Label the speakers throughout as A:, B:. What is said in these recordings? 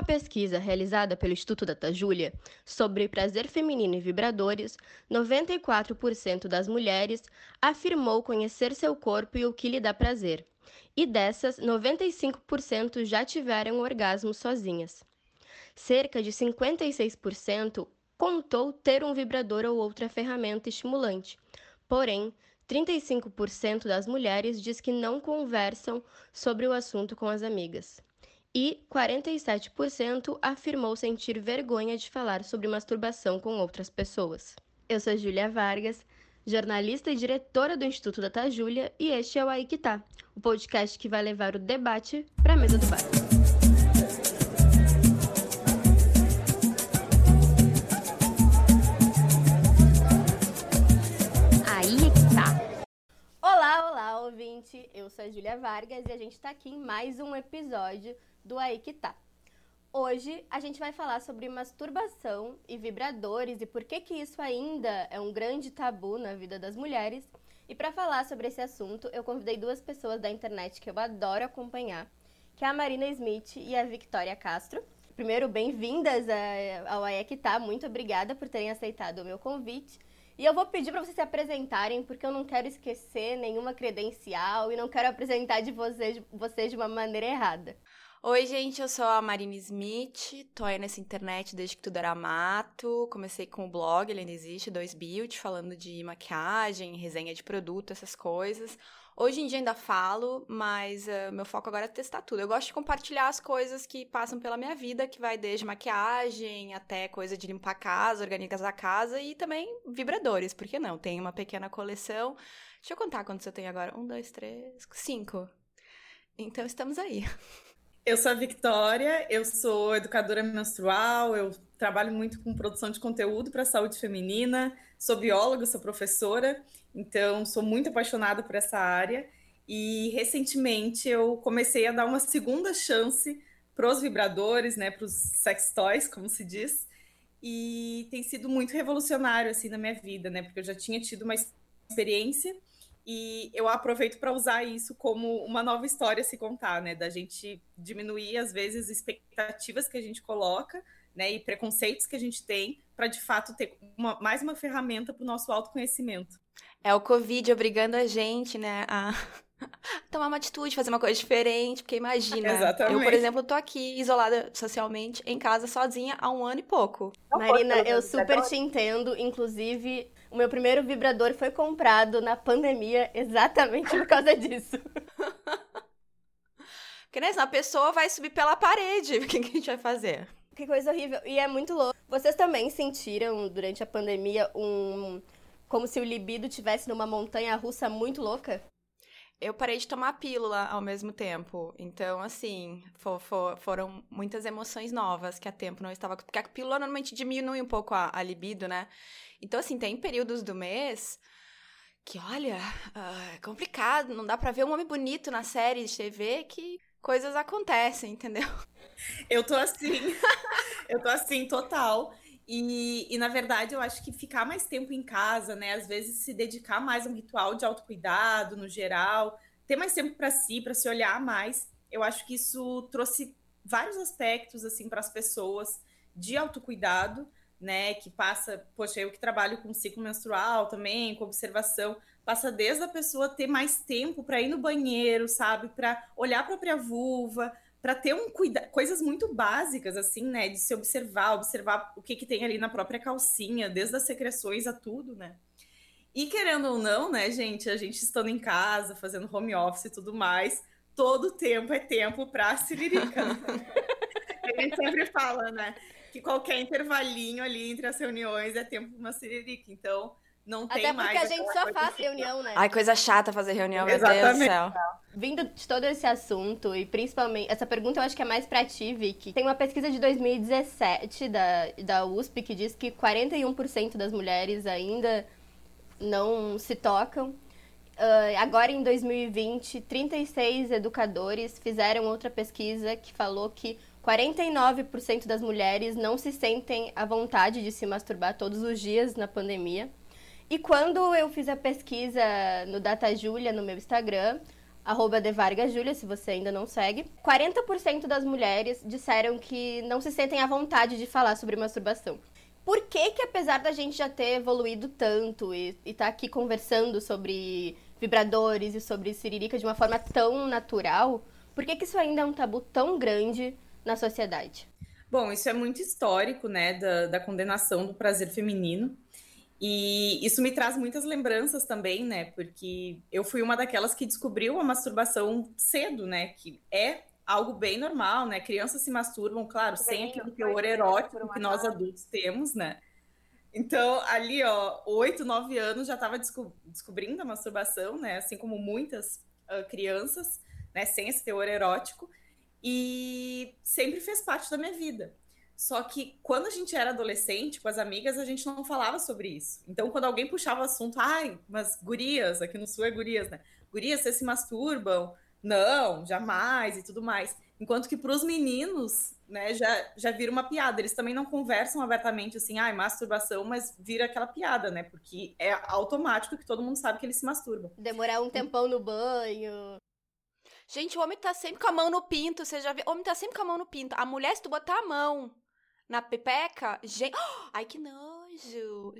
A: uma pesquisa realizada pelo Instituto Data Júlia sobre prazer feminino e vibradores, 94% das mulheres afirmou conhecer seu corpo e o que lhe dá prazer. E dessas, 95% já tiveram orgasmo sozinhas. Cerca de 56% contou ter um vibrador ou outra ferramenta estimulante. Porém, 35% das mulheres diz que não conversam sobre o assunto com as amigas e 47% afirmou sentir vergonha de falar sobre masturbação com outras pessoas. Eu sou Júlia Vargas, jornalista e diretora do Instituto Data Júlia, e este é o Aí Que Tá, o podcast que vai levar o debate para a mesa do bar. Aí é que tá. Olá, olá, ouvinte! Eu sou a Júlia Vargas e a gente está aqui em mais um episódio do Aí Que Tá. Hoje a gente vai falar sobre masturbação e vibradores e por que que isso ainda é um grande tabu na vida das mulheres. E para falar sobre esse assunto, eu convidei duas pessoas da internet que eu adoro acompanhar, que é a Marina Smith e a Victoria Castro. Primeiro, bem-vindas ao Aí Que Tá. Muito obrigada por terem aceitado o meu convite. E eu vou pedir para vocês se apresentarem, porque eu não quero esquecer nenhuma credencial e não quero apresentar de vocês, vocês de uma maneira errada.
B: Oi, gente, eu sou a Marina Smith, tô aí nessa internet desde que tudo era mato. Comecei com o blog, ele ainda existe, 2Build, falando de maquiagem, resenha de produto, essas coisas. Hoje em dia ainda falo, mas uh, meu foco agora é testar tudo. Eu gosto de compartilhar as coisas que passam pela minha vida, que vai desde maquiagem até coisa de limpar a casa, organizar a casa e também vibradores, por que não? Tem uma pequena coleção. Deixa eu contar quantos eu tenho agora. Um, dois, três, cinco. Então estamos aí.
C: Eu sou a Victoria, eu sou educadora menstrual, eu trabalho muito com produção de conteúdo para a saúde feminina, sou bióloga, sou professora, então sou muito apaixonada por essa área. E recentemente eu comecei a dar uma segunda chance para os vibradores, né, para os sex toys, como se diz, e tem sido muito revolucionário assim na minha vida, né, porque eu já tinha tido uma experiência e eu aproveito para usar isso como uma nova história a se contar, né? Da gente diminuir, às vezes, expectativas que a gente coloca, né? E preconceitos que a gente tem, para de fato ter uma, mais uma ferramenta para o nosso autoconhecimento.
B: É o Covid obrigando a gente, né, a tomar uma atitude, fazer uma coisa diferente, porque imagina,
C: Exatamente.
B: eu, por exemplo, tô aqui isolada socialmente, em casa, sozinha, há um ano e pouco.
A: Marina, eu super te entendo, inclusive o meu primeiro vibrador foi comprado na pandemia exatamente por causa disso.
B: Porque, né, a pessoa vai subir pela parede. O que a gente vai fazer?
A: Que coisa horrível. E é muito louco. Vocês também sentiram, durante a pandemia, um... Como se o libido tivesse numa montanha russa muito louca?
B: eu parei de tomar pílula ao mesmo tempo. Então, assim, for, for, foram muitas emoções novas que a tempo não estava. Porque a pílula normalmente diminui um pouco a, a libido, né? Então, assim, tem períodos do mês que, olha, uh, é complicado, não dá pra ver um homem bonito na série de TV que coisas acontecem, entendeu?
C: Eu tô assim, eu tô assim, total. E, e, na verdade, eu acho que ficar mais tempo em casa, né? Às vezes se dedicar mais a um ritual de autocuidado no geral, ter mais tempo para si, para se olhar mais. Eu acho que isso trouxe vários aspectos assim para as pessoas de autocuidado, né? Que passa, poxa, eu que trabalho com ciclo menstrual também, com observação, passa desde a pessoa ter mais tempo para ir no banheiro, sabe? Para olhar a própria vulva, para ter um cuidado, coisas muito básicas, assim, né? De se observar, observar o que, que tem ali na própria calcinha, desde as secreções a tudo, né? E querendo ou não, né, gente, a gente estando em casa, fazendo home office e tudo mais, todo tempo é tempo para a gente sempre fala, né? Que qualquer intervalinho ali entre as reuniões é tempo para uma siririca. Então, não tem
A: Até
C: mais.
A: porque a gente só faz reunião, né?
B: Ai, coisa chata fazer reunião, meu Exatamente. Deus do céu.
A: Vindo de todo esse assunto, e principalmente, essa pergunta eu acho que é mais pra ti, Vicky. Tem uma pesquisa de 2017 da, da USP que diz que 41% das mulheres ainda não se tocam. Uh, agora, em 2020, 36 educadores fizeram outra pesquisa que falou que 49% das mulheres não se sentem à vontade de se masturbar todos os dias na pandemia. E quando eu fiz a pesquisa no Data Julia no meu Instagram, arroba Julia, se você ainda não segue. 40% das mulheres disseram que não se sentem à vontade de falar sobre masturbação. Por que que, apesar da gente já ter evoluído tanto e estar tá aqui conversando sobre vibradores e sobre siririca de uma forma tão natural, por que que isso ainda é um tabu tão grande na sociedade?
C: Bom, isso é muito histórico, né, da, da condenação do prazer feminino. E isso me traz muitas lembranças também, né? Porque eu fui uma daquelas que descobriu a masturbação cedo, né? Que é algo bem normal, né? Crianças se masturbam, claro, bem, sem aquele teor erótico que nós adultos temos, né? Então, ali, ó, oito, nove anos já estava desco descobrindo a masturbação, né? Assim como muitas uh, crianças, né? Sem esse teor erótico. E sempre fez parte da minha vida. Só que quando a gente era adolescente, com as amigas, a gente não falava sobre isso. Então, quando alguém puxava o assunto, ai, mas gurias, aqui no sul é gurias, né? Gurias, vocês se masturbam? Não, jamais e tudo mais. Enquanto que para os meninos, né, já, já vira uma piada. Eles também não conversam abertamente assim, ai, masturbação, mas vira aquela piada, né? Porque é automático que todo mundo sabe que eles se masturbam.
A: Demorar um tempão no banho.
B: Gente, o homem tá sempre com a mão no pinto, você já viu? O homem tá sempre com a mão no pinto. A mulher, se tu botar a mão na pepeca, gente. Ai, que nojo!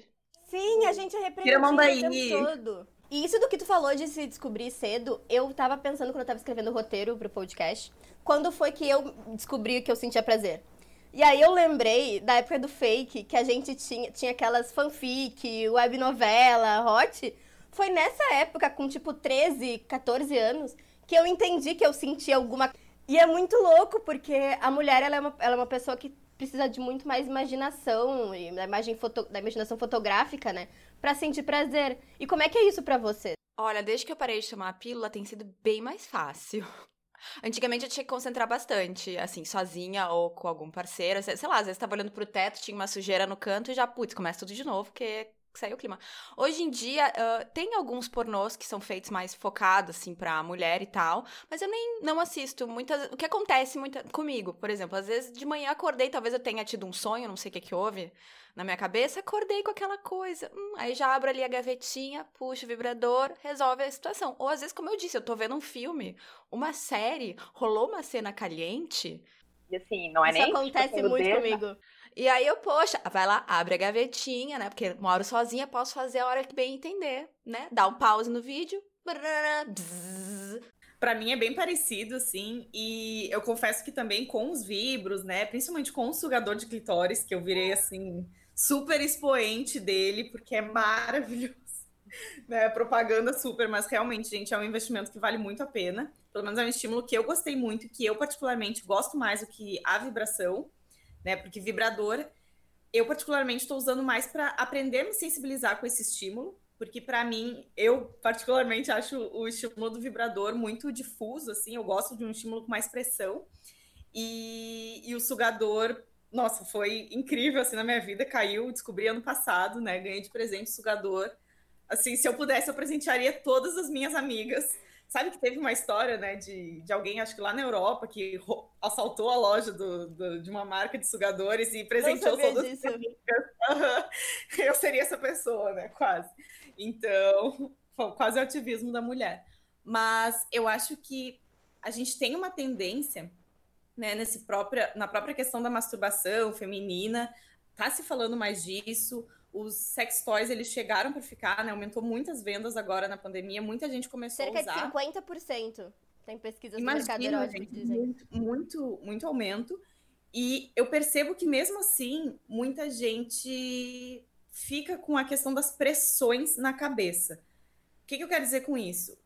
A: Sim, a gente é repreendido o tempo todo. E isso do que tu falou de se descobrir cedo, eu tava pensando quando eu tava escrevendo o roteiro pro podcast, quando foi que eu descobri que eu sentia prazer. E aí eu lembrei da época do fake, que a gente tinha, tinha aquelas fanfic, web novela, hot. Foi nessa época, com tipo 13, 14 anos, que eu entendi que eu sentia alguma. E é muito louco, porque a mulher ela é, uma, ela é uma pessoa que precisa de muito mais imaginação e da, imagem foto, da imaginação fotográfica, né? Pra sentir prazer. E como é que é isso para você?
B: Olha, desde que eu parei de tomar a pílula, tem sido bem mais fácil. Antigamente eu tinha que concentrar bastante, assim, sozinha ou com algum parceiro. Sei lá, às vezes tava olhando pro teto, tinha uma sujeira no canto e já, putz, começa tudo de novo, porque saiu o clima. Hoje em dia, uh, tem alguns pornôs que são feitos mais focados, assim, pra mulher e tal, mas eu nem não assisto muitas... O que acontece muita, comigo, por exemplo, às vezes de manhã acordei, talvez eu tenha tido um sonho, não sei o que que houve na minha cabeça, acordei com aquela coisa. Hum, aí já abro ali a gavetinha, puxo o vibrador, resolve a situação. Ou às vezes, como eu disse, eu tô vendo um filme, uma série, rolou uma cena caliente...
D: E assim, não é
A: Isso
D: nem...
A: Isso acontece muito comigo.
B: E aí eu, poxa, vai lá, abre a gavetinha, né? Porque moro sozinha, posso fazer a hora que bem entender, né? Dá um pause no vídeo.
C: Para mim é bem parecido, assim, e eu confesso que também com os vibros, né? Principalmente com o sugador de clitóris, que eu virei assim, super expoente dele, porque é maravilhoso. Né, propaganda super, mas realmente, gente, é um investimento que vale muito a pena. Pelo menos é um estímulo que eu gostei muito, que eu particularmente gosto mais do que a vibração né? Porque vibrador, eu particularmente estou usando mais para aprender a me sensibilizar com esse estímulo, porque para mim, eu particularmente acho o estímulo do vibrador muito difuso, assim, eu gosto de um estímulo com mais pressão. E, e o sugador, nossa, foi incrível assim na minha vida, caiu, descobri ano passado, né? Ganhei de presente o sugador. Assim, se eu pudesse, eu presentearia todas as minhas amigas Sabe que teve uma história, né, de, de alguém, acho que lá na Europa, que assaltou a loja do, do, de uma marca de sugadores e presenteou todas as amigas. Eu seria essa pessoa, né, quase. Então, quase o ativismo da mulher. Mas eu acho que a gente tem uma tendência, né, nesse própria, na própria questão da masturbação feminina, tá se falando mais disso, os sex toys eles chegaram para ficar, né? Aumentou muitas vendas agora na pandemia, muita gente começou
A: Cerca
C: a usar.
A: Cerca de 50%. Tem pesquisas Imagina, do mercado
C: gente, muito, muito, muito aumento. E eu percebo que mesmo assim, muita gente fica com a questão das pressões na cabeça. O que, que eu quero dizer com isso?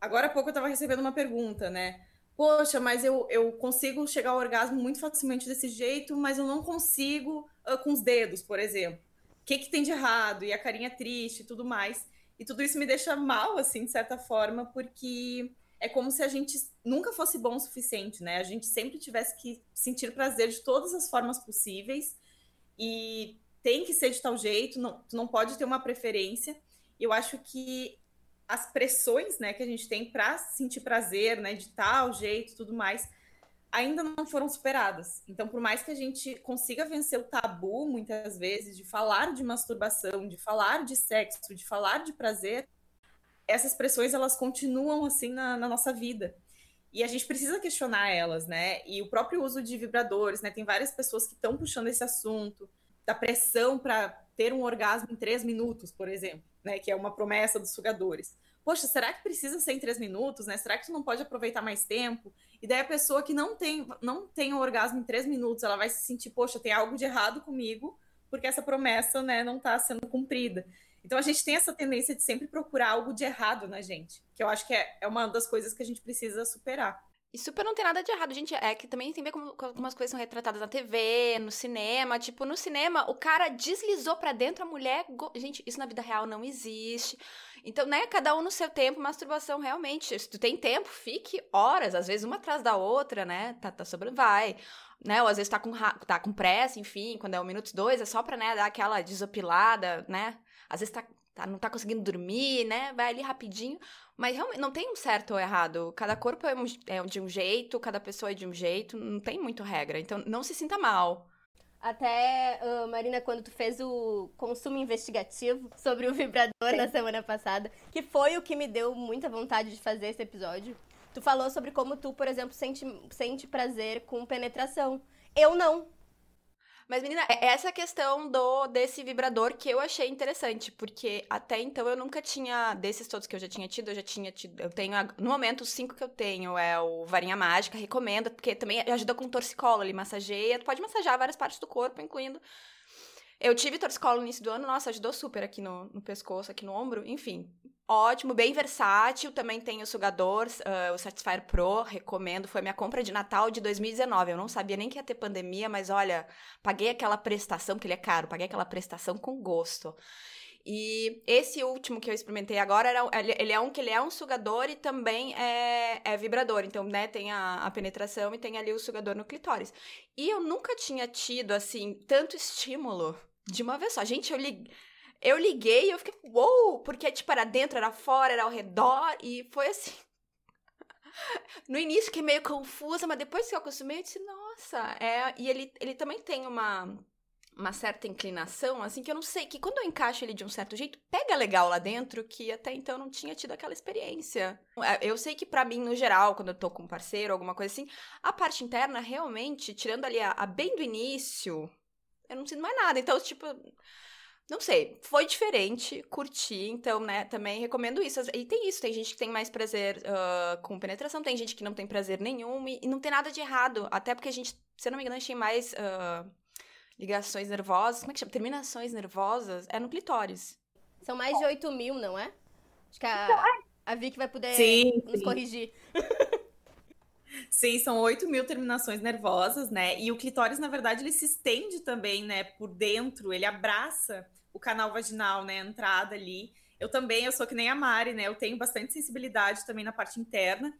C: Agora há pouco eu estava recebendo uma pergunta, né? Poxa, mas eu, eu consigo chegar ao orgasmo muito facilmente desse jeito, mas eu não consigo uh, com os dedos, por exemplo que, que tem de errado, e a carinha triste e tudo mais. E tudo isso me deixa mal, assim, de certa forma, porque é como se a gente nunca fosse bom o suficiente, né? A gente sempre tivesse que sentir prazer de todas as formas possíveis e tem que ser de tal jeito, não, tu não pode ter uma preferência. Eu acho que as pressões, né, que a gente tem para sentir prazer, né, de tal jeito, tudo mais, ainda não foram superadas. Então, por mais que a gente consiga vencer o tabu, muitas vezes, de falar de masturbação, de falar de sexo, de falar de prazer, essas pressões elas continuam assim na, na nossa vida. E a gente precisa questionar elas, né? E o próprio uso de vibradores, né? Tem várias pessoas que estão puxando esse assunto da pressão para ter um orgasmo em três minutos, por exemplo, né? Que é uma promessa dos sugadores. Poxa, será que precisa ser em três minutos, né? Será que tu não pode aproveitar mais tempo? E daí a pessoa que não tem, não tem um orgasmo em três minutos, ela vai se sentir, poxa, tem algo de errado comigo, porque essa promessa, né, não está sendo cumprida. Então a gente tem essa tendência de sempre procurar algo de errado na gente, que eu acho que é, é uma das coisas que a gente precisa superar.
B: E super não tem nada de errado, gente. É que também tem ver como algumas coisas são retratadas na TV, no cinema. Tipo, no cinema, o cara deslizou para dentro, a mulher. Go... Gente, isso na vida real não existe. Então, né, cada um no seu tempo, masturbação realmente. Se tu tem tempo, fique horas, às vezes uma atrás da outra, né? Tá, tá vai. Né? Ou às vezes tá com, tá com pressa, enfim, quando é um minuto, dois, é só pra, né, dar aquela desopilada, né? Às vezes tá, tá, não tá conseguindo dormir, né? Vai ali rapidinho. Mas realmente não tem um certo ou errado. Cada corpo é, um, é de um jeito, cada pessoa é de um jeito, não tem muito regra. Então não se sinta mal.
A: Até, uh, Marina, quando tu fez o consumo investigativo sobre o vibrador Sim. na semana passada, que foi o que me deu muita vontade de fazer esse episódio, tu falou sobre como tu, por exemplo, sente, sente prazer com penetração. Eu não.
B: Mas, menina, é essa questão do desse vibrador que eu achei interessante, porque até então eu nunca tinha, desses todos que eu já tinha tido, eu já tinha tido, eu tenho, no momento, os cinco que eu tenho é o varinha mágica, recomendo, porque também ajuda com torcicolo, ele massageia, tu pode massagear várias partes do corpo, incluindo eu tive torcicolo no início do ano, nossa, ajudou super aqui no, no pescoço, aqui no ombro, enfim. Ótimo, bem versátil. Também tem o sugador, uh, o Satisfyer Pro, recomendo. Foi minha compra de Natal de 2019. Eu não sabia nem que ia ter pandemia, mas olha, paguei aquela prestação, porque ele é caro, paguei aquela prestação com gosto. E esse último que eu experimentei agora, era, ele é um que ele é um sugador e também é, é vibrador. Então, né, tem a, a, penetração e tem ali o sugador no clitóris. E eu nunca tinha tido, assim, tanto estímulo de uma vez só. Gente, eu liguei. Eu liguei e eu fiquei, uou! Porque, tipo, era dentro, era fora, era ao redor, e foi assim. No início fiquei meio confusa, mas depois que eu acostumei, eu disse, nossa, é. E ele, ele também tem uma, uma certa inclinação, assim, que eu não sei, que quando eu encaixo ele de um certo jeito, pega legal lá dentro, que até então eu não tinha tido aquela experiência. É, eu sei que para mim, no geral, quando eu tô com um parceiro, alguma coisa assim, a parte interna, realmente, tirando ali a, a bem do início, eu não sinto mais nada. Então, tipo, não sei, foi diferente, curti, então, né, também recomendo isso. E tem isso, tem gente que tem mais prazer uh, com penetração, tem gente que não tem prazer nenhum, e, e, não tem nada de errado, até porque a gente, se eu não me engano, a gente tem mais uh, ligações nervosas, como é que chama? Terminações nervosas, é no clitóris.
A: São mais de 8 mil, não é? Acho que a, então, é. a Vicky vai poder sim, nos sim. corrigir.
C: Sim, são 8 mil terminações nervosas, né? E o clitóris, na verdade, ele se estende também, né, por dentro, ele abraça o canal vaginal, né, a entrada ali. Eu também, eu sou que nem a Mari, né? Eu tenho bastante sensibilidade também na parte interna.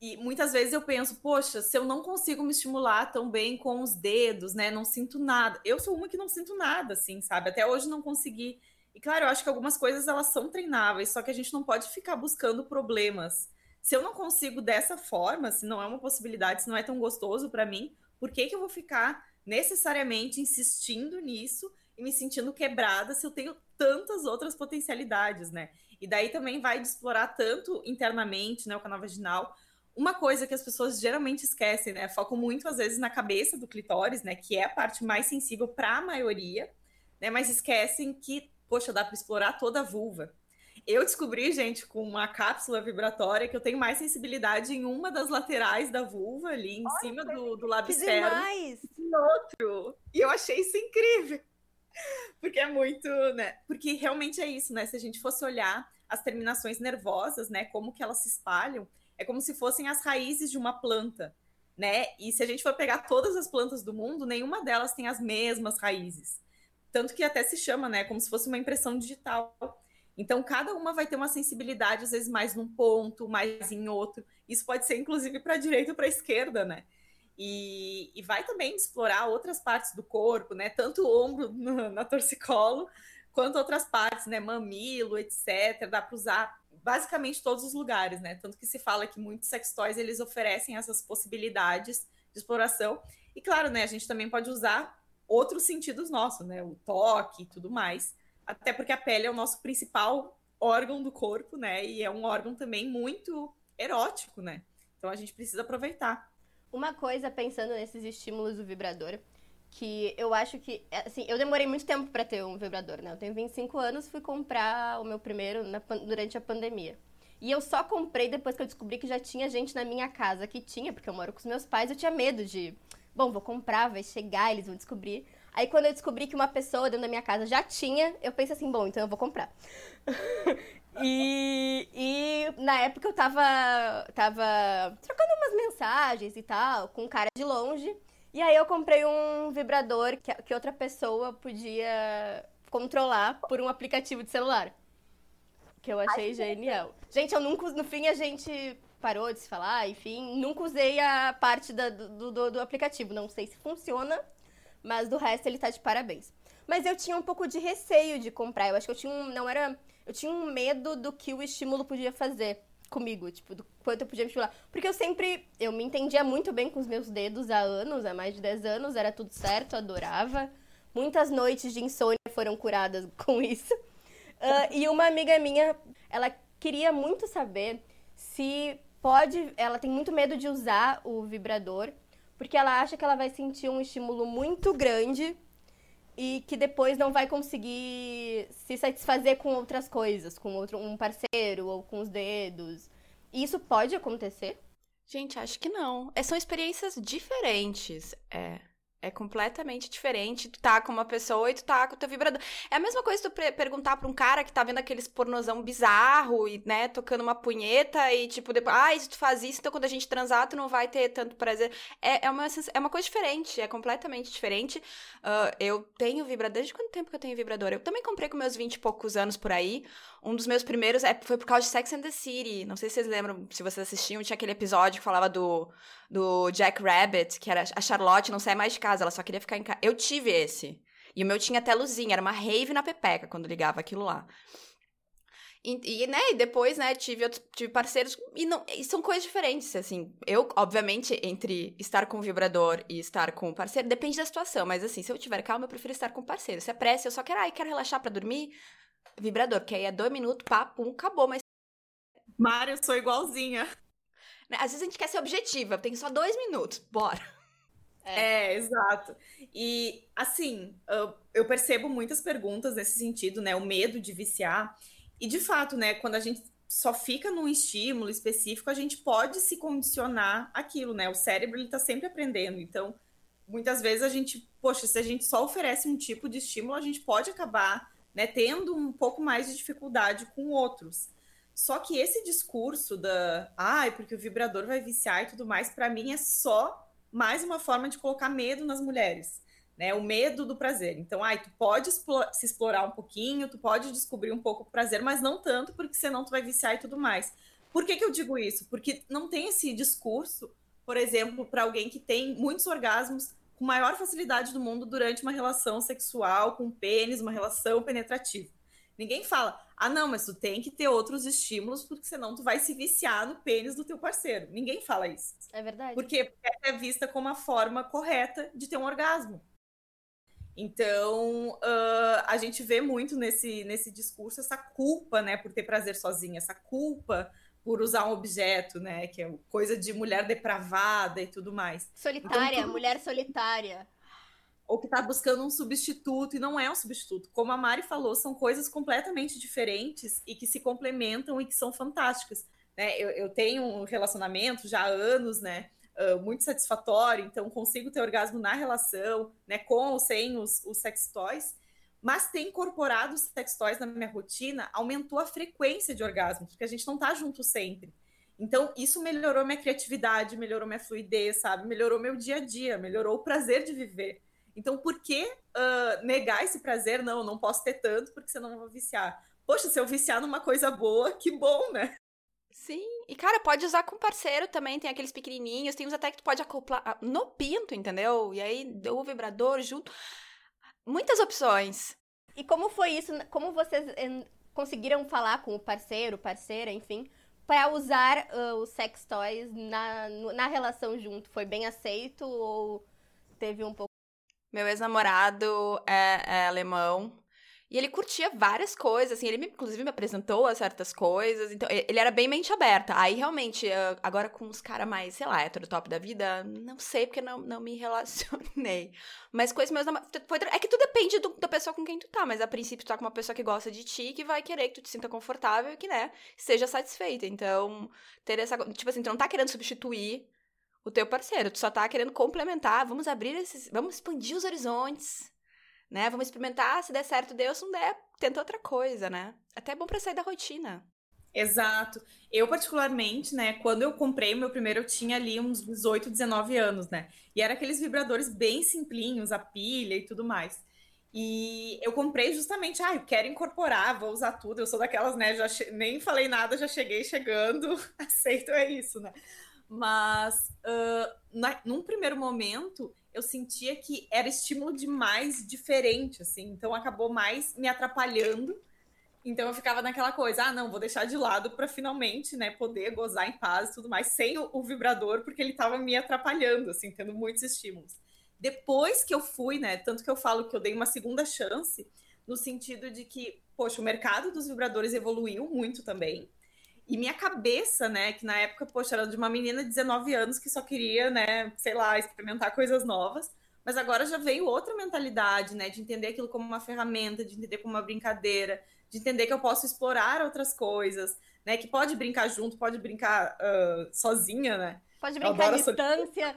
C: E muitas vezes eu penso, poxa, se eu não consigo me estimular tão bem com os dedos, né? Não sinto nada. Eu sou uma que não sinto nada, assim, sabe? Até hoje não consegui. E claro, eu acho que algumas coisas elas são treináveis, só que a gente não pode ficar buscando problemas se eu não consigo dessa forma, se não é uma possibilidade, se não é tão gostoso para mim, por que, que eu vou ficar necessariamente insistindo nisso e me sentindo quebrada se eu tenho tantas outras potencialidades, né? E daí também vai de explorar tanto internamente, né, o canal vaginal. Uma coisa que as pessoas geralmente esquecem, né? Focam muito às vezes na cabeça do clitóris, né, que é a parte mais sensível para a maioria, né? Mas esquecem que, poxa, dá para explorar toda a vulva. Eu descobri, gente, com uma cápsula vibratória, que eu tenho mais sensibilidade em uma das laterais da vulva, ali em Olha, cima do, do lábio externo.
A: Em
C: outro. E eu achei isso incrível. Porque é muito, né? Porque realmente é isso, né? Se a gente fosse olhar as terminações nervosas, né? Como que elas se espalham, é como se fossem as raízes de uma planta, né? E se a gente for pegar todas as plantas do mundo, nenhuma delas tem as mesmas raízes. Tanto que até se chama, né? Como se fosse uma impressão digital. Então, cada uma vai ter uma sensibilidade, às vezes, mais num ponto, mais em outro. Isso pode ser, inclusive, para a direita ou para a esquerda, né? E, e, vai também explorar outras partes do corpo, né? Tanto o ombro na, na torcicolo, quanto outras partes, né? Mamilo, etc. Dá para usar basicamente todos os lugares, né? Tanto que se fala que muitos sex toys, eles oferecem essas possibilidades de exploração. E claro, né? A gente também pode usar outros sentidos nossos, né? O toque e tudo mais até porque a pele é o nosso principal órgão do corpo, né? E é um órgão também muito erótico, né? Então a gente precisa aproveitar.
A: Uma coisa, pensando nesses estímulos do vibrador, que eu acho que, assim, eu demorei muito tempo para ter um vibrador, né? Eu tenho 25 anos, fui comprar o meu primeiro na, durante a pandemia. E eu só comprei depois que eu descobri que já tinha gente na minha casa que tinha, porque eu moro com os meus pais, eu tinha medo de, bom, vou comprar, vai chegar, eles vão descobrir. Aí quando eu descobri que uma pessoa dentro da minha casa já tinha, eu pensei assim, bom, então eu vou comprar. e, e na época eu tava, tava trocando umas mensagens e tal, com um cara de longe. E aí eu comprei um vibrador que, que outra pessoa podia controlar por um aplicativo de celular. Que eu achei Ai, genial. Gente, eu nunca. No fim a gente parou de se falar, enfim, nunca usei a parte da, do, do, do aplicativo. Não sei se funciona, mas do resto ele tá de parabéns. Mas eu tinha um pouco de receio de comprar. Eu acho que eu tinha um. Não era. Eu tinha um medo do que o estímulo podia fazer comigo, tipo, do quanto eu podia me estimular. Porque eu sempre. Eu me entendia muito bem com os meus dedos há anos, há mais de 10 anos, era tudo certo, adorava. Muitas noites de insônia foram curadas com isso. Uh, e uma amiga minha, ela queria muito saber se pode. Ela tem muito medo de usar o vibrador porque ela acha que ela vai sentir um estímulo muito grande e que depois não vai conseguir se satisfazer com outras coisas, com outro um parceiro ou com os dedos. Isso pode acontecer?
B: Gente, acho que não. É, são experiências diferentes. É. É completamente diferente. Tu tá com uma pessoa e tu tá com o teu vibrador. É a mesma coisa tu perguntar pra um cara que tá vendo aqueles pornozão bizarro e, né, tocando uma punheta e, tipo, depois, ah, se tu faz isso, então quando a gente transar, tu não vai ter tanto prazer. É, é, uma, é uma coisa diferente, é completamente diferente. Uh, eu tenho vibrador. Desde quanto tempo que eu tenho vibrador? Eu também comprei com meus 20 e poucos anos por aí. Um dos meus primeiros é, foi por causa de Sex and the City. Não sei se vocês lembram, se vocês assistiam, tinha aquele episódio que falava do, do Jack Rabbit, que era a Charlotte não sai mais de casa, ela só queria ficar em casa. Eu tive esse. E o meu tinha até luzinha, era uma rave na pepeca quando ligava aquilo lá. E, e, né, e depois, né, tive, outros, tive parceiros, e, não, e são coisas diferentes, assim, eu, obviamente, entre estar com o vibrador e estar com o parceiro, depende da situação, mas assim, se eu tiver calma, eu prefiro estar com o parceiro, se é pressa, eu só quero, ai, quero relaxar para dormir, vibrador, que aí é dois minutos, pá, pum, acabou, mas...
C: Mário, eu sou igualzinha.
B: Né, às vezes a gente quer ser objetiva, tem só dois minutos, bora.
C: É. é, exato. E, assim, eu percebo muitas perguntas nesse sentido, né? O medo de viciar. E, de fato, né? Quando a gente só fica num estímulo específico, a gente pode se condicionar aquilo, né? O cérebro, ele tá sempre aprendendo. Então, muitas vezes a gente, poxa, se a gente só oferece um tipo de estímulo, a gente pode acabar né, tendo um pouco mais de dificuldade com outros. Só que esse discurso da, ai, ah, porque o vibrador vai viciar e tudo mais, para mim é só mais uma forma de colocar medo nas mulheres, né? O medo do prazer. Então, ai, tu pode se explorar um pouquinho, tu pode descobrir um pouco o prazer, mas não tanto, porque senão tu vai viciar e tudo mais. Por que, que eu digo isso? Porque não tem esse discurso, por exemplo, para alguém que tem muitos orgasmos com maior facilidade do mundo durante uma relação sexual com pênis, uma relação penetrativa. Ninguém fala, ah, não, mas tu tem que ter outros estímulos, porque senão tu vai se viciar no pênis do teu parceiro. Ninguém fala isso.
A: É verdade.
C: Porque é vista como a forma correta de ter um orgasmo. Então, uh, a gente vê muito nesse, nesse discurso essa culpa, né, por ter prazer sozinha, essa culpa por usar um objeto, né? Que é coisa de mulher depravada e tudo mais.
A: Solitária, então, tudo... mulher solitária.
C: Ou que tá buscando um substituto e não é um substituto. Como a Mari falou, são coisas completamente diferentes e que se complementam e que são fantásticas. Né? Eu, eu tenho um relacionamento já há anos, né? Uh, muito satisfatório, então consigo ter orgasmo na relação, né? Com ou sem os, os sex toys mas ter incorporado os sex toys na minha rotina aumentou a frequência de orgasmos, porque a gente não tá junto sempre. Então, isso melhorou minha criatividade, melhorou minha fluidez, sabe? Melhorou meu dia a dia, melhorou o prazer de viver. Então, por que uh, negar esse prazer? Não, eu não posso ter tanto, porque senão eu vou viciar. Poxa, se eu viciar numa coisa boa, que bom, né?
B: Sim, e cara, pode usar com parceiro também, tem aqueles pequenininhos, tem uns até que tu pode acoplar ah, no pinto, entendeu? E aí, o vibrador junto muitas opções.
A: E como foi isso? Como vocês conseguiram falar com o parceiro, parceira, enfim, para usar uh, os sex toys na, na relação junto? Foi bem aceito ou teve um pouco?
B: Meu ex-namorado é, é alemão E ele curtia várias coisas, assim, ele me, inclusive me apresentou a certas coisas, então ele era bem mente aberta. Aí realmente, agora com os caras mais, sei lá, hétero top da vida, não sei porque não, não me relacionei. Mas com esse meus É que tudo depende do, da pessoa com quem tu tá, mas a princípio tu tá com uma pessoa que gosta de ti, que vai querer que tu te sinta confortável e que, né, seja satisfeita. Então, ter essa. Tipo assim, tu não tá querendo substituir o teu parceiro, tu só tá querendo complementar, vamos abrir esses. Vamos expandir os horizontes né? Vamos experimentar, se der certo, Deus, se não der, tenta outra coisa, né? Até é bom para sair da rotina.
C: Exato. Eu, particularmente, né, quando eu comprei o meu primeiro, eu tinha ali uns 18, 19 anos, né? E era aqueles vibradores bem simplinhos, a pilha e tudo mais. E eu comprei justamente, ah, eu quero incorporar, vou usar tudo. Eu sou daquelas, né? Já nem falei nada, já cheguei chegando, aceito, é isso, né? Mas uh, na, num primeiro momento, eu sentia que era estímulo demais diferente, assim, então acabou mais me atrapalhando. Então eu ficava naquela coisa, ah, não, vou deixar de lado para finalmente, né, poder gozar em paz e tudo mais, sem o, o vibrador, porque ele estava me atrapalhando, assim, tendo muitos estímulos. Depois que eu fui, né, tanto que eu falo que eu dei uma segunda chance, no sentido de que, poxa, o mercado dos vibradores evoluiu muito também. E minha cabeça, né, que na época, poxa, era de uma menina de 19 anos que só queria, né, sei lá, experimentar coisas novas. Mas agora já veio outra mentalidade, né, de entender aquilo como uma ferramenta, de entender como uma brincadeira, de entender que eu posso explorar outras coisas, né, que pode brincar junto, pode brincar uh, sozinha, né.
A: Pode brincar à distância.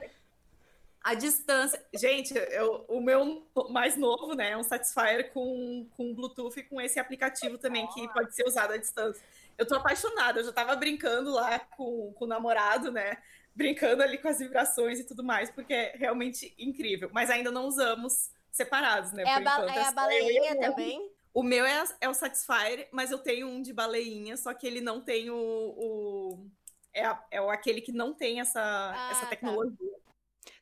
C: A distância. Gente, eu, o meu mais novo, né, é um Satisfyer com, com Bluetooth e com esse aplicativo também, que pode ser usado à distância eu tô apaixonada, eu já tava brincando lá com, com o namorado, né? Brincando ali com as vibrações e tudo mais, porque é realmente incrível. Mas ainda não usamos separados, né?
A: É, a, ba é a baleinha também?
C: O meu é, é o Satisfyer, mas eu tenho um de baleinha, só que ele não tem o. o é, a, é aquele que não tem essa, ah, essa tá. tecnologia. Tá.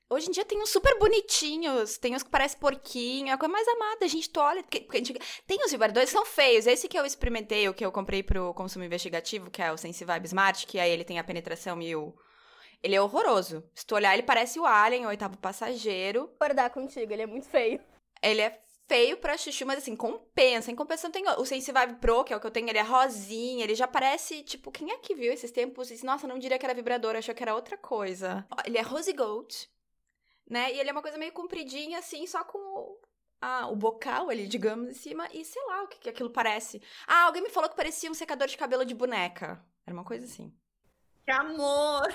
B: Hoje em dia tem uns super bonitinhos, tem uns que parecem porquinho, é a coisa mais amada. A gente olha. Porque, porque gente, tem os vibradores que são feios. Esse que eu experimentei, o que eu comprei pro consumo investigativo, que é o Sense Vibe Smart, que aí ele tem a penetração e o. Ele é horroroso. Se tu olhar, ele parece o Alien, o oitavo passageiro.
A: Acordar contigo, ele é muito feio.
B: Ele é feio pra chuchu, mas assim, compensa. Em compensação tem o Sense Vibe Pro, que é o que eu tenho, ele é rosinha, ele já parece, tipo, quem é que viu esses tempos nossa, não diria que era vibrador, achou que era outra coisa. Ele é rose gold, né? E ele é uma coisa meio compridinha, assim, só com o, ah, o bocal ali, digamos, em cima. E sei lá o que, que aquilo parece. Ah, alguém me falou que parecia um secador de cabelo de boneca. Era uma coisa assim.
C: Que amor!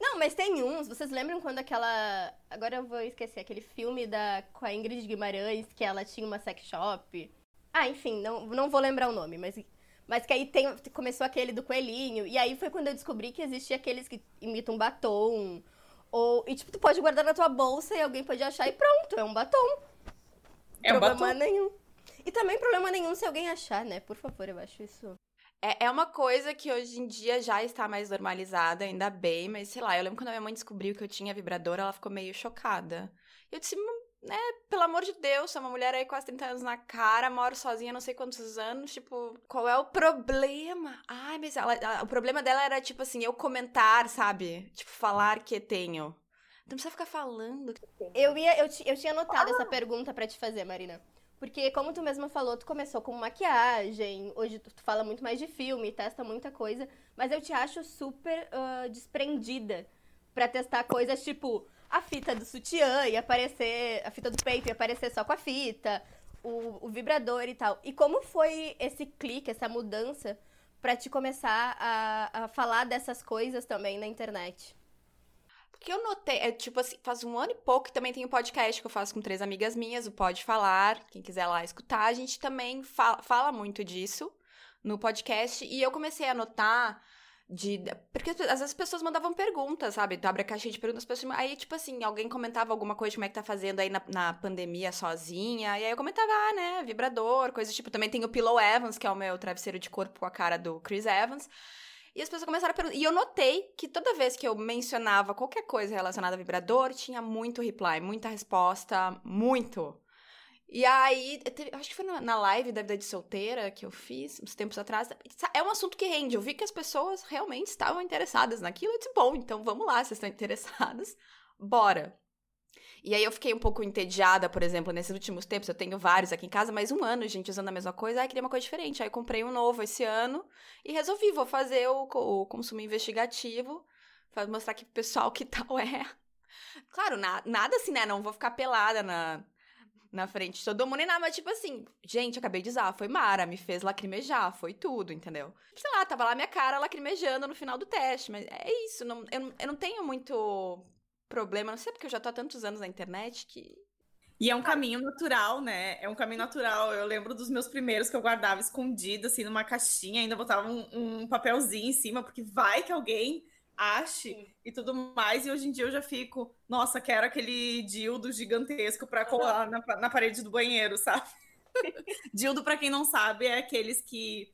A: Não, mas tem uns. Vocês lembram quando aquela. Agora eu vou esquecer, aquele filme da com a Ingrid Guimarães, que ela tinha uma sex shop. Ah, enfim, não, não vou lembrar o nome, mas. Mas que aí tem, começou aquele do coelhinho. E aí foi quando eu descobri que existia aqueles que imitam batom ou, e tipo, tu pode guardar na tua bolsa e alguém pode achar e pronto, é um batom. É problema um batom. nenhum. E também problema nenhum se alguém achar, né? Por favor, eu acho isso.
B: É, é uma coisa que hoje em dia já está mais normalizada, ainda bem, mas sei lá, eu lembro quando a minha mãe descobriu que eu tinha vibrador, ela ficou meio chocada. E eu disse, né, pelo amor de Deus, sou uma mulher aí quase 30 anos na cara, moro sozinha não sei quantos anos, tipo, qual é o problema? Ai, mas ela, o problema dela era, tipo assim, eu comentar, sabe? Tipo, falar que tenho. Não precisa ficar falando.
A: Eu, ia, eu, eu tinha anotado ah. essa pergunta para te fazer, Marina. Porque, como tu mesma falou, tu começou com maquiagem, hoje tu, tu fala muito mais de filme, testa muita coisa, mas eu te acho super uh, desprendida para testar coisas tipo a fita do sutiã ia aparecer, a fita do peito ia aparecer só com a fita, o, o vibrador e tal. E como foi esse clique, essa mudança, para te começar a, a falar dessas coisas também na internet?
B: Porque eu notei, é tipo assim, faz um ano e pouco que também tem um podcast que eu faço com três amigas minhas, o Pode Falar, quem quiser lá escutar, a gente também fala, fala muito disso no podcast, e eu comecei a notar de. Porque às vezes as pessoas mandavam perguntas, sabe? Tu abre a caixa de perguntas, pessoas, aí, tipo assim, alguém comentava alguma coisa, como é que tá fazendo aí na, na pandemia sozinha. E aí eu comentava, ah, né, vibrador, coisa tipo. Também tem o Pillow Evans, que é o meu travesseiro de corpo com a cara do Chris Evans. E as pessoas começaram a perguntar. E eu notei que toda vez que eu mencionava qualquer coisa relacionada a vibrador, tinha muito reply, muita resposta, muito. E aí, acho que foi na live da vida de solteira que eu fiz, uns tempos atrás. É um assunto que rende. Eu vi que as pessoas realmente estavam interessadas naquilo. Eu disse, bom, então vamos lá, vocês estão interessadas, bora. E aí eu fiquei um pouco entediada, por exemplo, nesses últimos tempos. Eu tenho vários aqui em casa, mas um ano, gente, usando a mesma coisa. Ai, queria uma coisa diferente. Aí comprei um novo esse ano e resolvi, vou fazer o, o consumo investigativo. Pra mostrar que o pessoal que tal é. Claro, na, nada assim, né? Não vou ficar pelada na, na frente de todo mundo e nada, mas tipo assim, gente, acabei de usar, foi Mara, me fez lacrimejar, foi tudo, entendeu? Sei lá, tava lá minha cara lacrimejando no final do teste, mas é isso, não, eu, eu não tenho muito problema, não sei porque eu já tô há tantos anos na internet que.
C: E é um caminho natural, né? É um caminho natural. Eu lembro dos meus primeiros que eu guardava escondido, assim, numa caixinha, ainda botava um, um papelzinho em cima, porque vai que alguém ache Sim. e tudo mais. E hoje em dia eu já fico, nossa, quero aquele dildo gigantesco para colar na, na, parede do banheiro, sabe? dildo, para quem não sabe, é aqueles que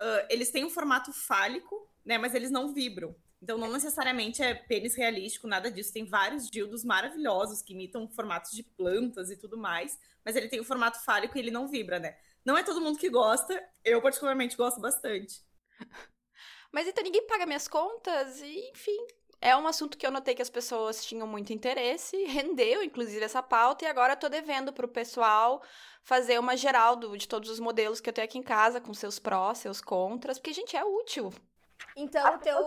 C: uh, eles têm um formato fálico, né? Mas eles não vibram. Então, não necessariamente é pênis realístico, nada disso. Tem vários dildos maravilhosos que imitam formatos de plantas e tudo mais, mas ele tem o formato fálico e ele não vibra, né? Não é todo mundo que gosta, eu particularmente gosto bastante.
B: Mas então ninguém paga minhas contas e, enfim, é um assunto que eu notei que as pessoas tinham muito interesse, rendeu inclusive essa pauta e agora eu tô devendo pro pessoal fazer uma geral do, de todos os modelos que eu tenho aqui em casa, com seus prós, seus contras, porque, gente, é útil.
A: Então o teu,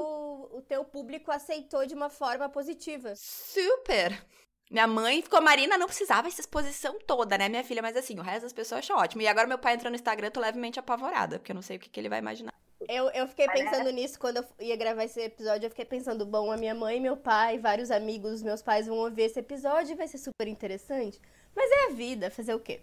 A: o teu público aceitou de uma forma positiva.
B: Super! Minha mãe ficou, Marina, não precisava essa exposição toda, né, minha filha? Mas assim, o resto das pessoas achou ótimo. E agora meu pai entrou no Instagram, eu tô levemente apavorada, porque eu não sei o que, que ele vai imaginar.
A: Eu, eu fiquei pensando nisso quando eu ia gravar esse episódio. Eu fiquei pensando, bom, a minha mãe, meu pai, vários amigos, meus pais vão ouvir esse episódio e vai ser super interessante. Mas é a vida, fazer o quê?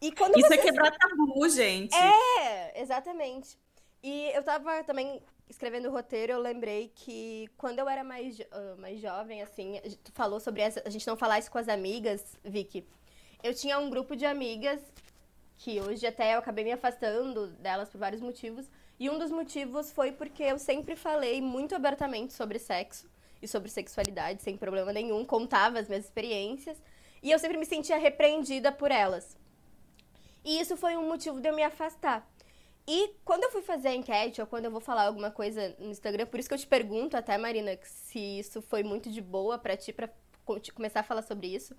C: E quando Isso é quebrar tabu, gente.
A: É, exatamente. E eu tava também escrevendo o roteiro, eu lembrei que quando eu era mais, uh, mais jovem, assim, tu falou sobre essa, a gente não falar isso com as amigas, Vicky. Eu tinha um grupo de amigas que hoje até eu acabei me afastando delas por vários motivos. E um dos motivos foi porque eu sempre falei muito abertamente sobre sexo e sobre sexualidade, sem problema nenhum, contava as minhas experiências. E eu sempre me sentia repreendida por elas. E isso foi um motivo de eu me afastar. E quando eu fui fazer a enquete, ou quando eu vou falar alguma coisa no Instagram, por isso que eu te pergunto até, Marina, se isso foi muito de boa para ti, pra começar a falar sobre isso.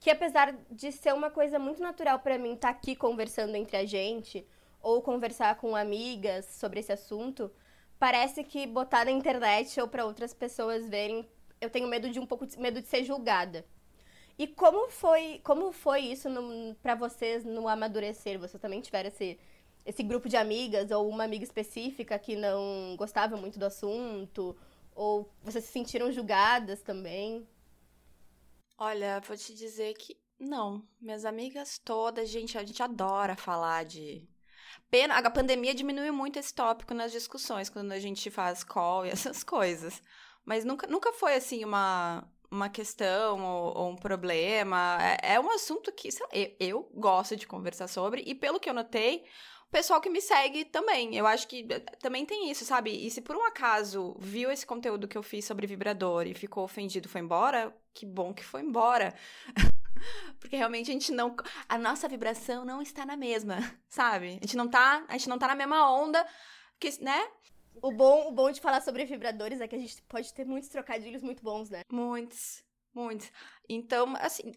A: Que apesar de ser uma coisa muito natural para mim estar tá aqui conversando entre a gente, ou conversar com amigas sobre esse assunto, parece que botar na internet ou para outras pessoas verem, eu tenho medo de um pouco de, medo de ser julgada. E como foi, como foi isso para vocês no amadurecer? Vocês também tiveram esse esse grupo de amigas ou uma amiga específica que não gostava muito do assunto? Ou vocês se sentiram julgadas também?
B: Olha, vou te dizer que não. Minhas amigas todas, gente, a gente adora falar de. Pena, a pandemia diminuiu muito esse tópico nas discussões, quando a gente faz call e essas coisas. Mas nunca, nunca foi assim uma, uma questão ou, ou um problema. É, é, um assunto que lá, eu, eu gosto de conversar sobre, e pelo que eu notei, pessoal que me segue também. Eu acho que eh, também tem isso, sabe? E se por um acaso viu esse conteúdo que eu fiz sobre vibrador e ficou ofendido, foi embora, que bom que foi embora. Porque realmente a gente não. A nossa vibração não está na mesma, sabe? A gente não tá, a gente não tá na mesma onda, que, né?
A: O bom, o bom de falar sobre vibradores é que a gente pode ter muitos trocadilhos muito bons, né?
B: Muitos, muitos. Então, assim,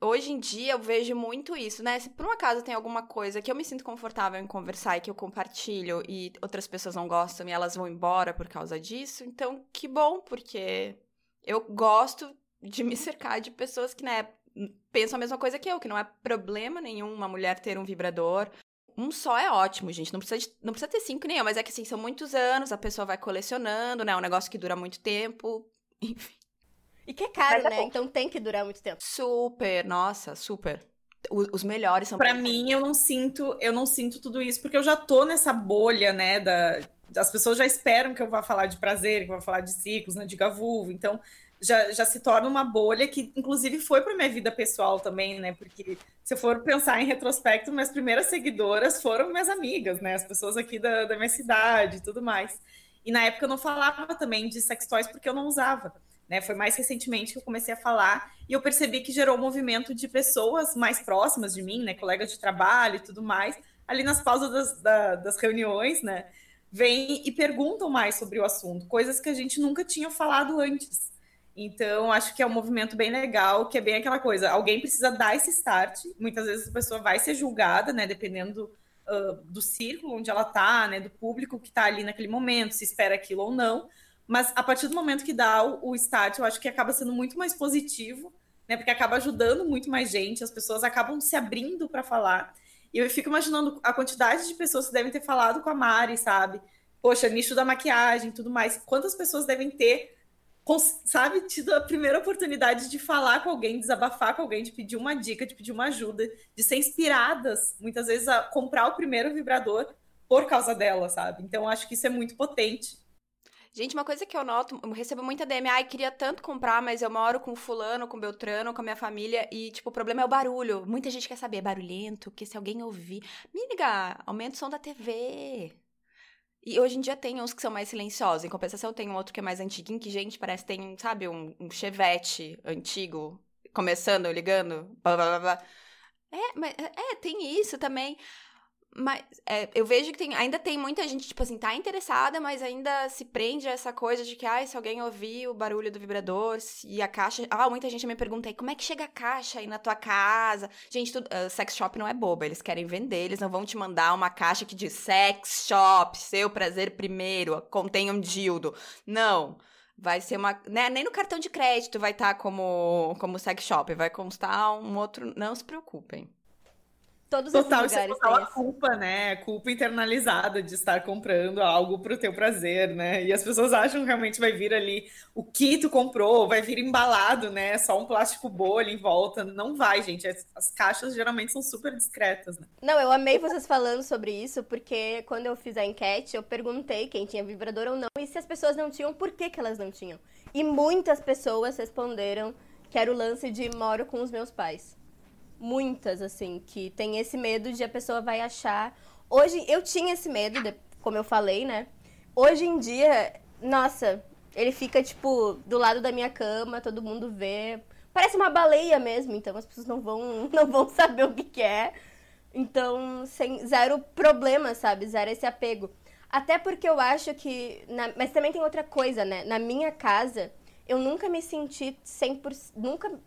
B: hoje em dia eu vejo muito isso, né? Se por um acaso tem alguma coisa que eu me sinto confortável em conversar e que eu compartilho e outras pessoas não gostam e elas vão embora por causa disso, então que bom, porque eu gosto de me cercar de pessoas que, né, pensam a mesma coisa que eu, que não é problema nenhum uma mulher ter um vibrador. Um só é ótimo, gente. Não precisa, de, não precisa ter cinco nenhum, mas é que assim, são muitos anos, a pessoa vai colecionando, né? É um negócio que dura muito tempo. Enfim.
A: E que é caro, é né? Bom. Então tem que durar muito tempo.
B: Super, nossa, super. Os melhores são
C: para mim eu não sinto eu não sinto tudo isso porque eu já tô nessa bolha né da as pessoas já esperam que eu vá falar de prazer que eu vá falar de ciclos né de gavulvo então já, já se torna uma bolha que inclusive foi para minha vida pessoal também né porque se eu for pensar em retrospecto minhas primeiras seguidoras foram minhas amigas né as pessoas aqui da, da minha cidade e tudo mais e na época eu não falava também de sex toys porque eu não usava né? Foi mais recentemente que eu comecei a falar e eu percebi que gerou um movimento de pessoas mais próximas de mim, né? Colegas de trabalho e tudo mais, ali nas pausas das, da, das reuniões, né? Vêm e perguntam mais sobre o assunto, coisas que a gente nunca tinha falado antes. Então, acho que é um movimento bem legal, que é bem aquela coisa, alguém precisa dar esse start, muitas vezes a pessoa vai ser julgada, né, dependendo uh, do círculo onde ela tá, né, do público que tá ali naquele momento, se espera aquilo ou não, mas a partir do momento que dá o, o start, eu acho que acaba sendo muito mais positivo, né, porque acaba ajudando muito mais gente, as pessoas acabam se abrindo para falar, e eu fico imaginando a quantidade de pessoas que devem ter falado com a Mari, sabe? Poxa, nicho da maquiagem, tudo mais. Quantas pessoas devem ter sabe, tido a primeira oportunidade de falar com alguém, desabafar com alguém, de pedir uma dica, de pedir uma ajuda, de ser inspiradas, muitas vezes, a comprar o primeiro vibrador por causa dela, sabe? Então, acho que isso é muito potente.
B: Gente, uma coisa que eu noto, eu recebo muita DM, ai, queria tanto comprar, mas eu moro com fulano, com Beltrano, com a minha família, e, tipo, o problema é o barulho. Muita gente quer saber, é barulhento, porque se alguém ouvir... Miga, aumenta o som da TV. E hoje em dia tem uns que são mais silenciosos. Em compensação, tem um outro que é mais antiguinho, que, gente, parece que tem, sabe, um, um chevette antigo, começando, ligando, blá, blá, blá. É, mas, é, tem isso também. Mas é, eu vejo que tem, ainda tem muita gente, tipo assim, tá interessada, mas ainda se prende a essa coisa de que, ah, se alguém ouvir o barulho do vibrador e a caixa. Ah, muita gente me pergunta aí, como é que chega a caixa aí na tua casa? Gente, tudo, uh, sex shop não é boba, eles querem vender, eles não vão te mandar uma caixa que diz sex shop, seu prazer primeiro, contém um dildo. Não. Vai ser uma. Né, nem no cartão de crédito vai estar tá como, como sex shop, vai constar um outro. Não se preocupem.
A: Todos total, esses lugares
C: total a culpa, né? Culpa internalizada de estar comprando algo para o teu prazer, né? E as pessoas acham que realmente vai vir ali o que tu comprou, vai vir embalado, né? Só um plástico bolha em volta. Não vai, gente. As, as caixas geralmente são super discretas, né?
A: Não, eu amei vocês falando sobre isso, porque quando eu fiz a enquete, eu perguntei quem tinha vibrador ou não, e se as pessoas não tinham, por que, que elas não tinham? E muitas pessoas responderam que era o lance de moro com os meus pais muitas, assim, que tem esse medo de a pessoa vai achar. Hoje, eu tinha esse medo, como eu falei, né? Hoje em dia, nossa, ele fica, tipo, do lado da minha cama, todo mundo vê. Parece uma baleia mesmo, então as pessoas não vão, não vão saber o que, que é. Então, sem zero problema, sabe? Zero esse apego. Até porque eu acho que. Na... Mas também tem outra coisa, né? Na minha casa, eu nunca me senti 100%. Nunca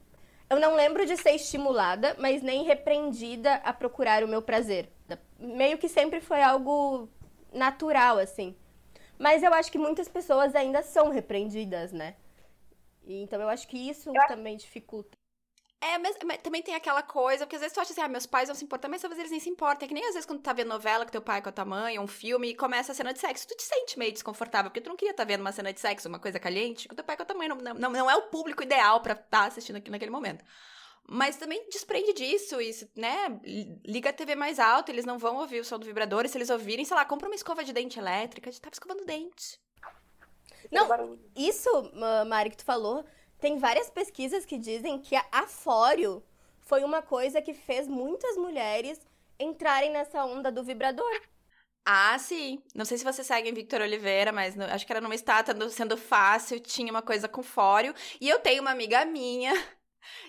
A: eu não lembro de ser estimulada, mas nem repreendida a procurar o meu prazer. Meio que sempre foi algo natural, assim. Mas eu acho que muitas pessoas ainda são repreendidas, né? Então eu acho que isso também dificulta.
B: É, mas, mas, também tem aquela coisa, porque às vezes tu acha assim, ah, meus pais vão se importar, mas talvez eles nem se importem. É que nem às vezes quando tu tá vendo novela com teu pai, com a tua mãe, um filme, e começa a cena de sexo, tu te sente meio desconfortável, porque tu não queria estar tá vendo uma cena de sexo, uma coisa caliente, com teu pai, com a tua mãe. Não, não, não é o público ideal para estar tá assistindo aqui naquele momento. Mas também desprende disso, isso, né? Liga a TV mais alto, eles não vão ouvir o som do vibrador, e se eles ouvirem, sei lá, compra uma escova de dente elétrica, de tava escovando dente.
A: Não, isso, Mari, que tu falou, tem várias pesquisas que dizem que a afório foi uma coisa que fez muitas mulheres entrarem nessa onda do vibrador.
B: Ah, sim. Não sei se você segue Victor Oliveira, mas no, acho que era numa estátua sendo fácil, tinha uma coisa com fório. E eu tenho uma amiga minha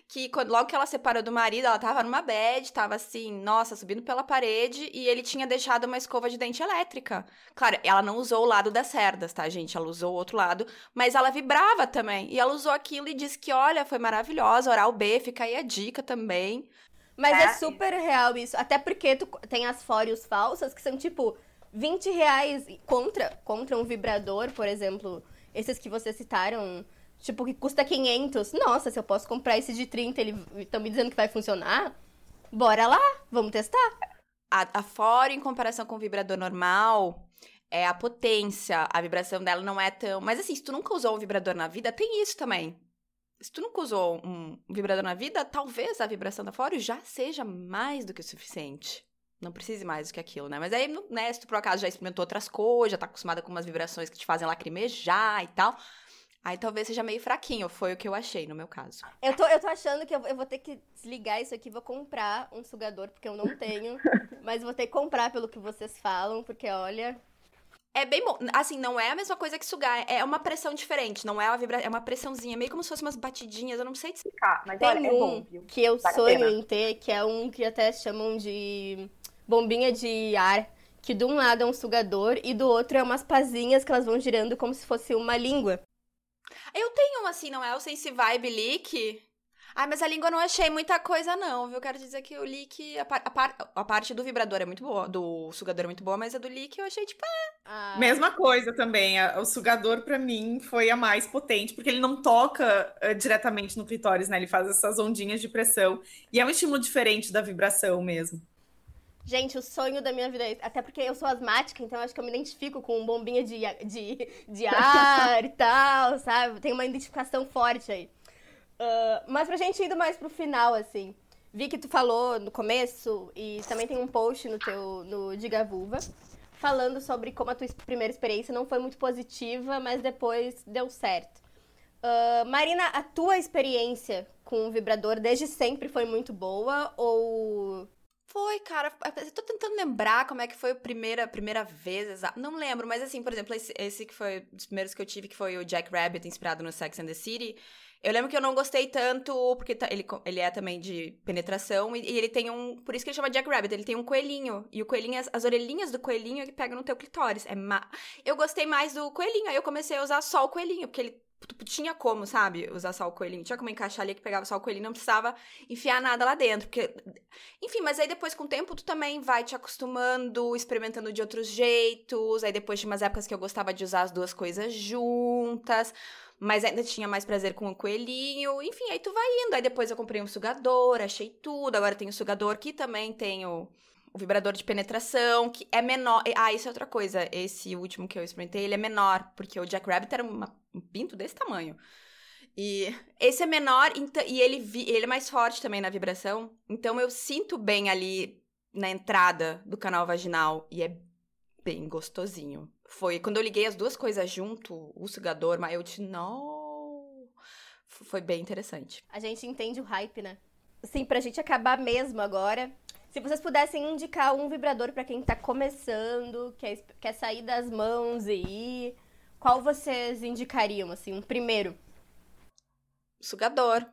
B: que quando, logo que ela separou do marido, ela tava numa bed, tava assim, nossa, subindo pela parede, e ele tinha deixado uma escova de dente elétrica. Claro, ela não usou o lado das cerdas, tá, gente? Ela usou o outro lado, mas ela vibrava também. E ela usou aquilo e disse que, olha, foi maravilhosa, oral B, fica aí a dica também.
A: Mas é, é super real isso, até porque tu tem as fórios falsas que são tipo 20 reais contra, contra um vibrador, por exemplo, esses que vocês citaram tipo, que custa 500. Nossa, se eu posso comprar esse de 30, eles estão me dizendo que vai funcionar, bora lá, vamos testar.
B: A, a fora, em comparação com o vibrador normal, é a potência, a vibração dela não é tão... Mas assim, se tu nunca usou um vibrador na vida, tem isso também. Se tu nunca usou um vibrador na vida, talvez a vibração da fora já seja mais do que o suficiente. Não precise mais do que aquilo, né? Mas aí, né, se tu por acaso já experimentou outras coisas, já tá acostumada com umas vibrações que te fazem lacrimejar e tal, Aí talvez seja meio fraquinho, foi o que eu achei no meu caso.
A: Eu tô, eu tô achando que eu, eu vou ter que desligar isso aqui, vou comprar um sugador, porque eu não tenho. mas vou ter que comprar pelo que vocês falam, porque olha.
B: É bem bom. Assim, não é a mesma coisa que sugar. É uma pressão diferente. Não é uma vibra... É uma pressãozinha, meio como se fossem umas batidinhas. Eu não sei explicar,
A: mas Tem olha, é um é bom, viu? que eu vale sonho em ter, que é um que até chamam de bombinha de ar. Que de um lado é um sugador e do outro é umas pazinhas que elas vão girando como se fosse uma língua.
B: Eu tenho uma assim, não é o Sense Vibe Leak? Ai, mas a língua eu não achei muita coisa, não, viu? Quero dizer que o leak, a, par, a, par, a, parte do vibrador é muito boa, do sugador é muito boa, mas a do leak eu achei, tipo, é.
C: Ah. Mesma coisa também. O sugador, para mim, foi a mais potente, porque ele não toca uh, diretamente no clitóris, né? Ele faz essas ondinhas de pressão. E é um estímulo diferente da vibração mesmo.
A: Gente, o sonho da minha vida é Até porque eu sou asmática, então acho que eu me identifico com bombinha de, de, de ar e tal, sabe? Tem uma identificação forte aí. Uh, mas pra gente indo mais pro final, assim. Vi que tu falou no começo, e também tem um post no teu no Diga Vulva, falando sobre como a tua primeira experiência não foi muito positiva, mas depois deu certo. Uh, Marina, a tua experiência com o vibrador desde sempre foi muito boa ou
B: foi, cara. Eu tô tentando lembrar como é que foi a primeira, primeira vez. Não lembro, mas assim, por exemplo, esse, esse que foi dos primeiros que eu tive, que foi o Jack Rabbit, inspirado no Sex and the City. Eu lembro que eu não gostei tanto, porque tá, ele, ele é também de penetração, e, e, ele tem um. Por isso que ele chama Jack Rabbit, ele tem um coelhinho. E o coelhinho, as, as orelhinhas do coelhinho é que no teu clitóris. É ma... Eu gostei mais do coelhinho, aí eu comecei a usar só o coelhinho, porque ele tinha como, sabe, usar só o coelhinho. Tinha como encaixar ali que pegava só o coelhinho, não precisava enfiar nada lá dentro. Porque... Enfim, mas aí depois, com o tempo, tu também vai te acostumando, experimentando de outros jeitos. Aí depois tinha umas épocas que eu gostava de usar as duas coisas juntas. Mas ainda tinha mais prazer com o coelhinho. Enfim, aí tu vai indo. Aí depois eu comprei um sugador, achei tudo. Agora tem o sugador que também tem o o vibrador de penetração, que é menor. Ah, isso é outra coisa. Esse último que eu experimentei, ele é menor, porque o Jack Rabbit era uma, um pinto desse tamanho. E esse é menor e ele, ele é mais forte também na vibração. Então eu sinto bem ali na entrada do canal vaginal e é bem gostosinho. Foi quando eu liguei as duas coisas junto, o sugador, mas eu disse, não. Foi bem interessante.
A: A gente entende o hype, né? Sim, pra gente acabar mesmo agora, se vocês pudessem indicar um vibrador para quem tá começando, quer, quer sair das mãos e ir, qual vocês indicariam, assim, um primeiro?
B: Sugador.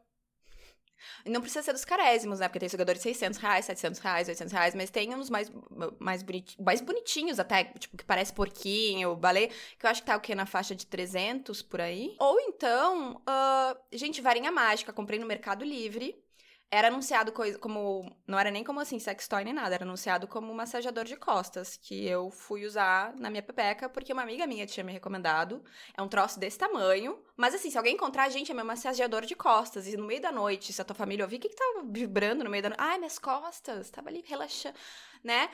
B: Não precisa ser dos carésimos, né? Porque tem sugadores de 600 reais, 700 reais, 800 reais, mas tem uns mais, mais, bonitinhos, mais bonitinhos até, tipo, que parece porquinho, balé, que eu acho que tá o quê? Na faixa de 300 por aí. Ou então, uh, gente, varinha mágica, comprei no Mercado Livre era anunciado coisa como. Não era nem como assim, sex toy nem nada, era anunciado como massageador de costas, que eu fui usar na minha pepeca, porque uma amiga minha tinha me recomendado. É um troço desse tamanho. Mas assim, se alguém encontrar a gente, é meu massageador de costas. E no meio da noite, se a tua família ouvir, o que que tava vibrando no meio da noite? Ai, minhas costas, tava ali relaxando, né?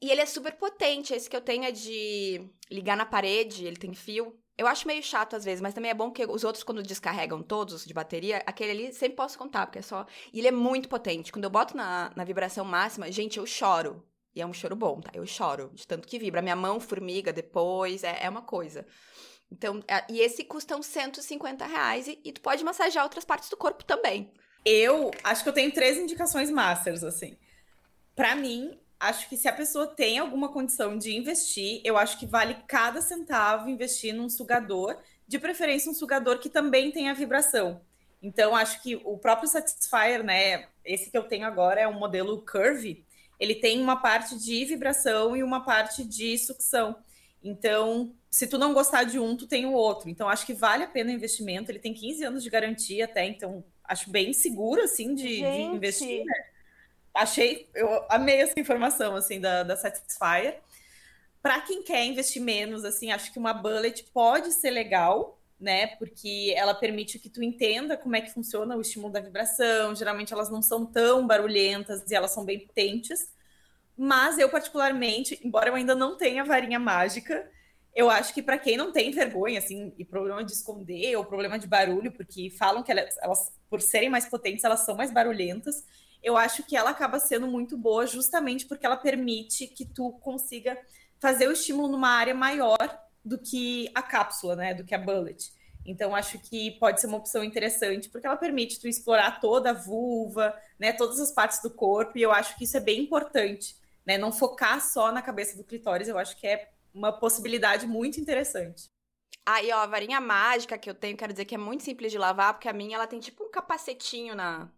B: E ele é super potente. Esse que eu tenho é de ligar na parede, ele tem fio. Eu acho meio chato às vezes, mas também é bom que os outros, quando descarregam todos de bateria, aquele ali sempre posso contar, porque é só. E ele é muito potente. Quando eu boto na, na vibração máxima, gente, eu choro. E é um choro bom, tá? Eu choro de tanto que vibra. Minha mão formiga depois, é, é uma coisa. Então, é, e esse custa uns 150 reais e, e tu pode massagear outras partes do corpo também.
C: Eu acho que eu tenho três indicações masters, assim. Para mim, acho que se a pessoa tem alguma condição de investir, eu acho que vale cada centavo investir num sugador, de preferência um sugador que também tenha vibração. Então, acho que o próprio Satisfyer, né, esse que eu tenho agora é um modelo Curve, ele tem uma parte de vibração e uma parte de sucção. Então, se tu não gostar de um, tu tem o outro. Então, acho que vale a pena o investimento. Ele tem 15 anos de garantia até, então acho bem seguro, assim, de, de investir, né? Achei, eu amei essa informação, assim, da, da Satisfyer. Para quem quer investir menos, assim, acho que uma bullet pode ser legal, né? Porque ela permite que tu entenda como é que funciona o estímulo da vibração. Geralmente elas não são tão barulhentas e elas são bem potentes. Mas eu, particularmente, embora eu ainda não tenha varinha mágica, eu acho que para quem não tem vergonha, assim, e problema de esconder ou problema de barulho, porque falam que elas, elas, por serem mais potentes, elas são mais barulhentas, eu acho que ela acaba sendo muito boa justamente porque ela permite que tu consiga fazer o estímulo numa área maior do que a cápsula, né, do que a bullet. Então acho que pode ser uma opção interessante porque ela permite tu explorar toda a vulva, né, todas as partes do corpo e eu acho que isso é bem importante, né, não focar só na cabeça do clitóris, eu acho que é uma possibilidade muito interessante.
B: Aí, ó, a varinha mágica que eu tenho, quero dizer que é muito simples de lavar, porque a minha ela tem tipo um capacetinho na,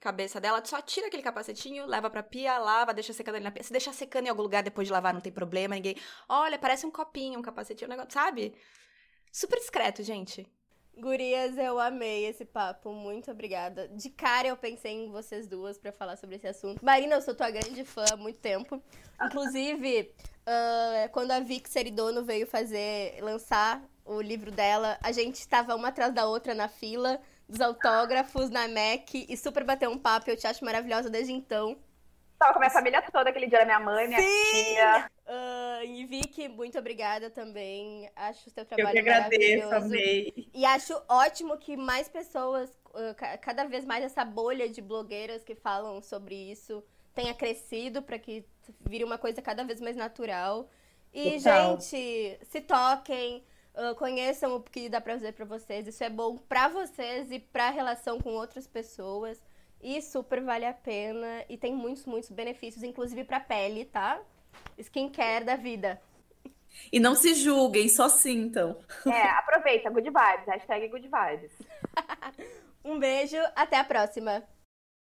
B: cabeça dela, só tira aquele capacetinho, leva pra pia, lava, deixa secando ali na pia. Se deixar secando em algum lugar depois de lavar, não tem problema, ninguém. Olha, parece um copinho, um capacetinho, um negócio, sabe? Super discreto, gente.
A: Gurias, eu amei esse papo. Muito obrigada. De cara eu pensei em vocês duas para falar sobre esse assunto. Marina, eu sou tua grande fã há muito tempo. Inclusive, uh, quando a Vic Seridono veio fazer, lançar o livro dela, a gente estava uma atrás da outra na fila dos autógrafos na MEC e super bateu um papo. Eu te acho maravilhosa desde então.
D: Tava com a minha família toda aquele dia, minha mãe, minha Sim! tia.
A: Uh, e Vicky, muito obrigada também. Acho o seu trabalho
C: Eu que agradeço, amei.
A: E acho ótimo que mais pessoas, uh, cada vez mais essa bolha de blogueiras que falam sobre isso tenha crescido para que vire uma coisa cada vez mais natural. E, Total. gente, se toquem, uh, conheçam o que dá pra fazer pra vocês. Isso é bom pra vocês e pra relação com outras pessoas. E super vale a pena e tem muitos, muitos benefícios, inclusive pra pele, tá? Skincare da vida.
C: E não se julguem, só sintam.
D: É, aproveita, good vibes, hashtag good vibes.
A: um beijo, até a próxima.